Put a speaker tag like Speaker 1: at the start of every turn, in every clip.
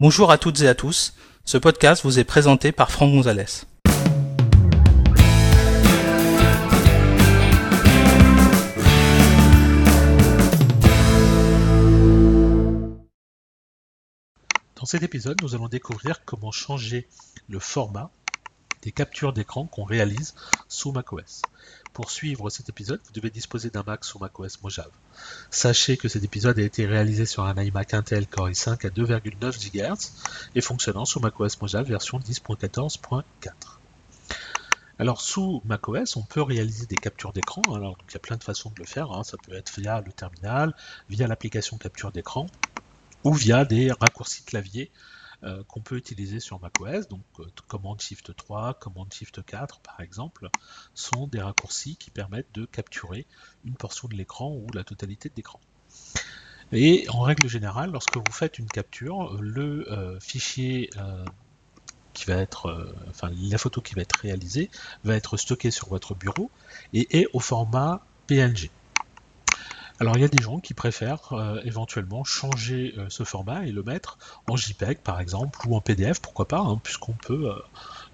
Speaker 1: Bonjour à toutes et à tous, ce podcast vous est présenté par Franck Gonzalez.
Speaker 2: Dans cet épisode, nous allons découvrir comment changer le format captures d'écran qu'on réalise sous macOS. Pour suivre cet épisode, vous devez disposer d'un Mac sous macOS Mojave. Sachez que cet épisode a été réalisé sur un iMac Intel Core i5 à 2,9 GHz et fonctionnant sous macOS Mojave version 10.14.4. Alors sous macOS, on peut réaliser des captures d'écran. Alors il y a plein de façons de le faire. Hein. Ça peut être via le terminal, via l'application capture d'écran ou via des raccourcis clavier euh, qu'on peut utiliser sur macOS, donc euh, commande Shift 3, commande Shift 4 par exemple, sont des raccourcis qui permettent de capturer une portion de l'écran ou la totalité de l'écran. Et en règle générale, lorsque vous faites une capture, le euh, fichier qui va être, enfin la photo qui va être réalisée va être stockée sur votre bureau et est au format PNG. Alors il y a des gens qui préfèrent euh, éventuellement changer euh, ce format et le mettre en JPEG par exemple ou en PDF, pourquoi pas, hein, puisqu'on peut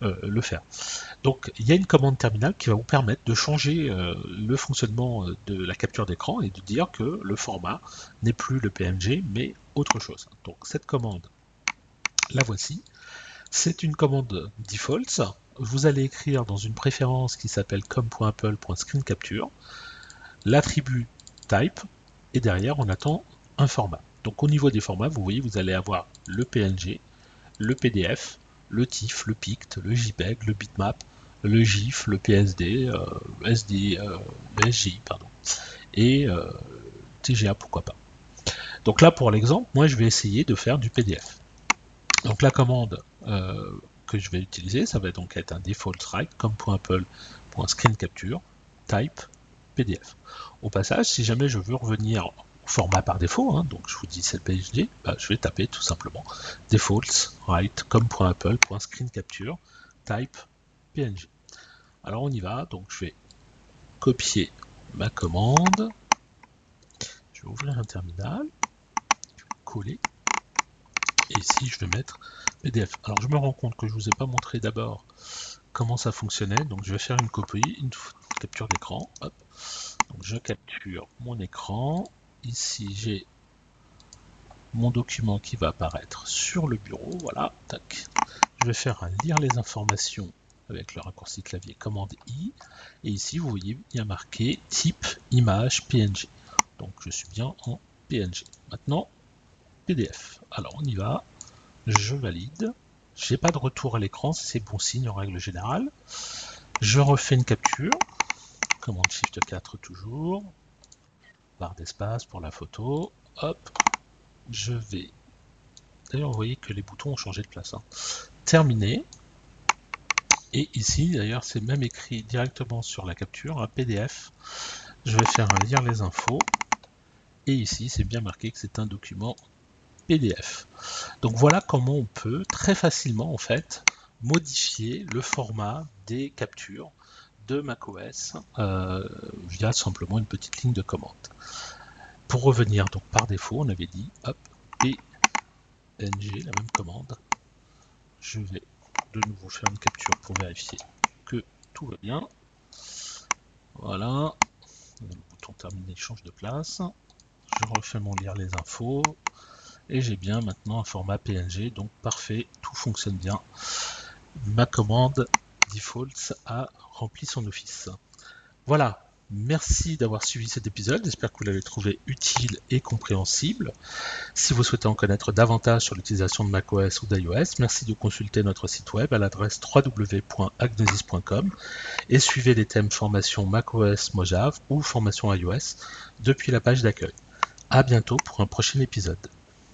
Speaker 2: euh, le faire. Donc il y a une commande terminale qui va vous permettre de changer le fonctionnement de la capture d'écran et de dire que le format n'est plus le PNG mais autre chose. Donc cette commande, la voici. C'est une commande default. Vous allez écrire dans une préférence qui s'appelle com.apple.screencapture l'attribut type, et derrière on attend un format. Donc au niveau des formats, vous voyez, vous allez avoir le PNG, le PDF, le TIFF, le PICT, le JPEG, le bitmap, le GIF, le PSD, euh, SD, euh, SGI, pardon, et euh, TGA, pourquoi pas. Donc là, pour l'exemple, moi je vais essayer de faire du PDF. Donc la commande que je vais utiliser, ça va donc être un default write comme capture type PDF. Au passage, si jamais je veux revenir au format par défaut, hein, donc je vous dis c'est le bah, je vais taper tout simplement defaults write comme.apple.screencapture type PNG. Alors on y va, donc je vais copier ma commande, je vais ouvrir un terminal, coller, et ici je vais mettre PDF. Alors je me rends compte que je ne vous ai pas montré d'abord comment ça fonctionnait, donc je vais faire une copie, une capture d'écran, hop, je capture mon écran. Ici, j'ai mon document qui va apparaître sur le bureau. Voilà, tac. Je vais faire lire les informations avec le raccourci clavier commande I. Et ici, vous voyez, il y a marqué type image PNG. Donc, je suis bien en PNG. Maintenant, PDF. Alors, on y va. Je valide. J'ai pas de retour à l'écran, c'est bon signe en règle générale. Je refais une capture. Commande Shift 4 toujours, barre d'espace pour la photo, hop, je vais, d'ailleurs vous voyez que les boutons ont changé de place, hein. terminé, et ici d'ailleurs c'est même écrit directement sur la capture, un PDF, je vais faire un lire les infos, et ici c'est bien marqué que c'est un document PDF. Donc voilà comment on peut très facilement en fait modifier le format des captures de macOS euh, via simplement une petite ligne de commande. Pour revenir donc par défaut, on avait dit PNG, la même commande. Je vais de nouveau faire une capture pour vérifier que tout va bien. Voilà, le bouton terminé change de place. Je refais mon lire les infos et j'ai bien maintenant un format PNG, donc parfait, tout fonctionne bien. Ma commande default a rempli son office. Voilà, merci d'avoir suivi cet épisode, j'espère que vous l'avez trouvé utile et compréhensible. Si vous souhaitez en connaître davantage sur l'utilisation de macOS ou d'iOS, merci de consulter notre site web à l'adresse www.agnosis.com et suivez les thèmes formation macOS Mojave ou formation iOS depuis la page d'accueil. A bientôt pour un prochain épisode.